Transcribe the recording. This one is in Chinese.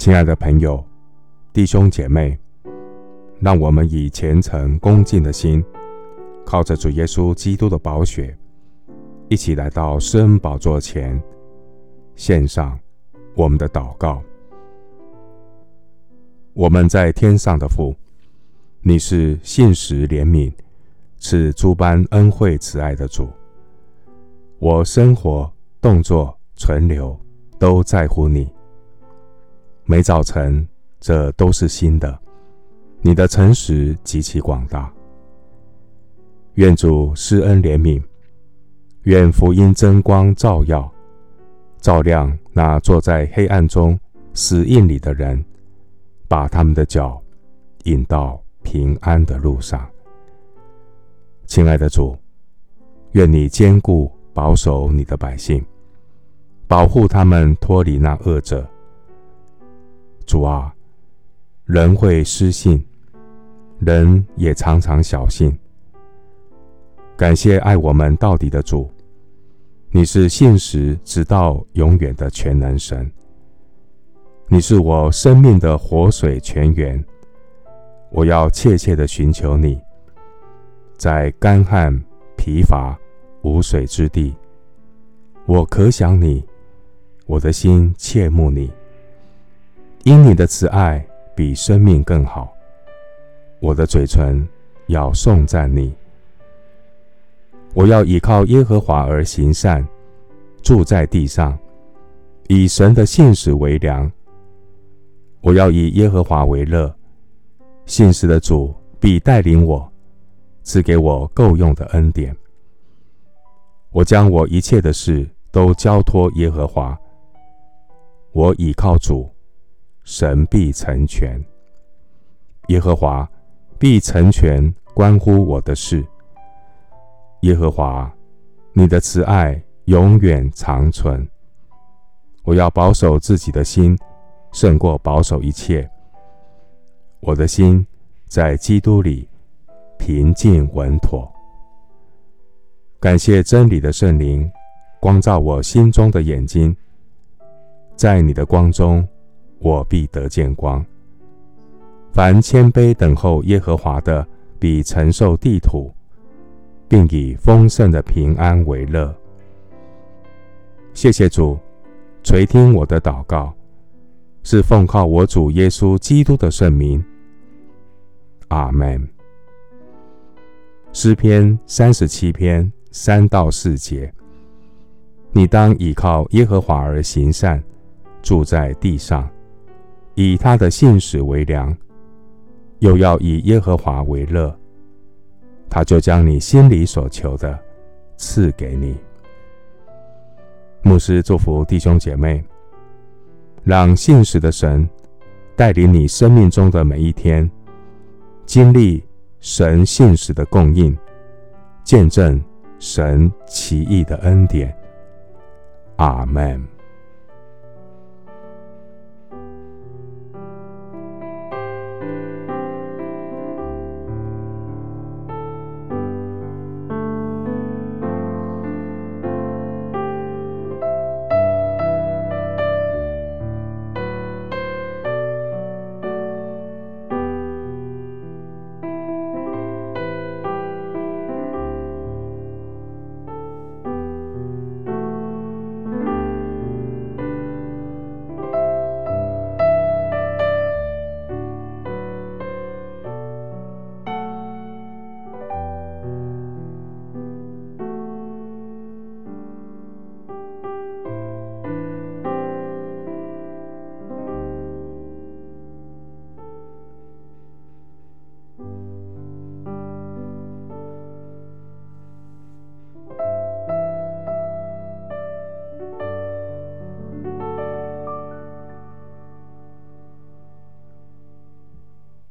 亲爱的朋友、弟兄姐妹，让我们以虔诚恭敬的心，靠着主耶稣基督的宝血，一起来到施恩宝座前，献上我们的祷告。我们在天上的父，你是信实怜悯、赐诸般恩惠慈爱的主。我生活、动作、存留，都在乎你。每早晨，这都是新的。你的诚实极其广大。愿主施恩怜悯，愿福音真光照耀，照亮那坐在黑暗中死印里的人，把他们的脚引到平安的路上。亲爱的主，愿你坚固保守你的百姓，保护他们脱离那恶者。主啊，人会失信，人也常常小信。感谢爱我们到底的主，你是现实直到永远的全能神。你是我生命的活水泉源，我要切切的寻求你，在干旱疲乏无水之地，我可想你，我的心切慕你。因你的慈爱比生命更好，我的嘴唇要颂赞你。我要倚靠耶和华而行善，住在地上，以神的信实为粮。我要以耶和华为乐，信实的主必带领我，赐给我够用的恩典。我将我一切的事都交托耶和华，我倚靠主。神必成全，耶和华必成全关乎我的事。耶和华，你的慈爱永远长存。我要保守自己的心，胜过保守一切。我的心在基督里平静稳妥。感谢真理的圣灵，光照我心中的眼睛，在你的光中。我必得见光。凡谦卑等候耶和华的，必承受地土，并以丰盛的平安为乐。谢谢主垂听我的祷告，是奉靠我主耶稣基督的圣名。阿门。诗篇三十七篇三到四节：你当倚靠耶和华而行善，住在地上。以他的信实为粮，又要以耶和华为乐，他就将你心里所求的赐给你。牧师祝福弟兄姐妹，让信实的神带领你生命中的每一天，经历神信实的供应，见证神奇异的恩典。阿门。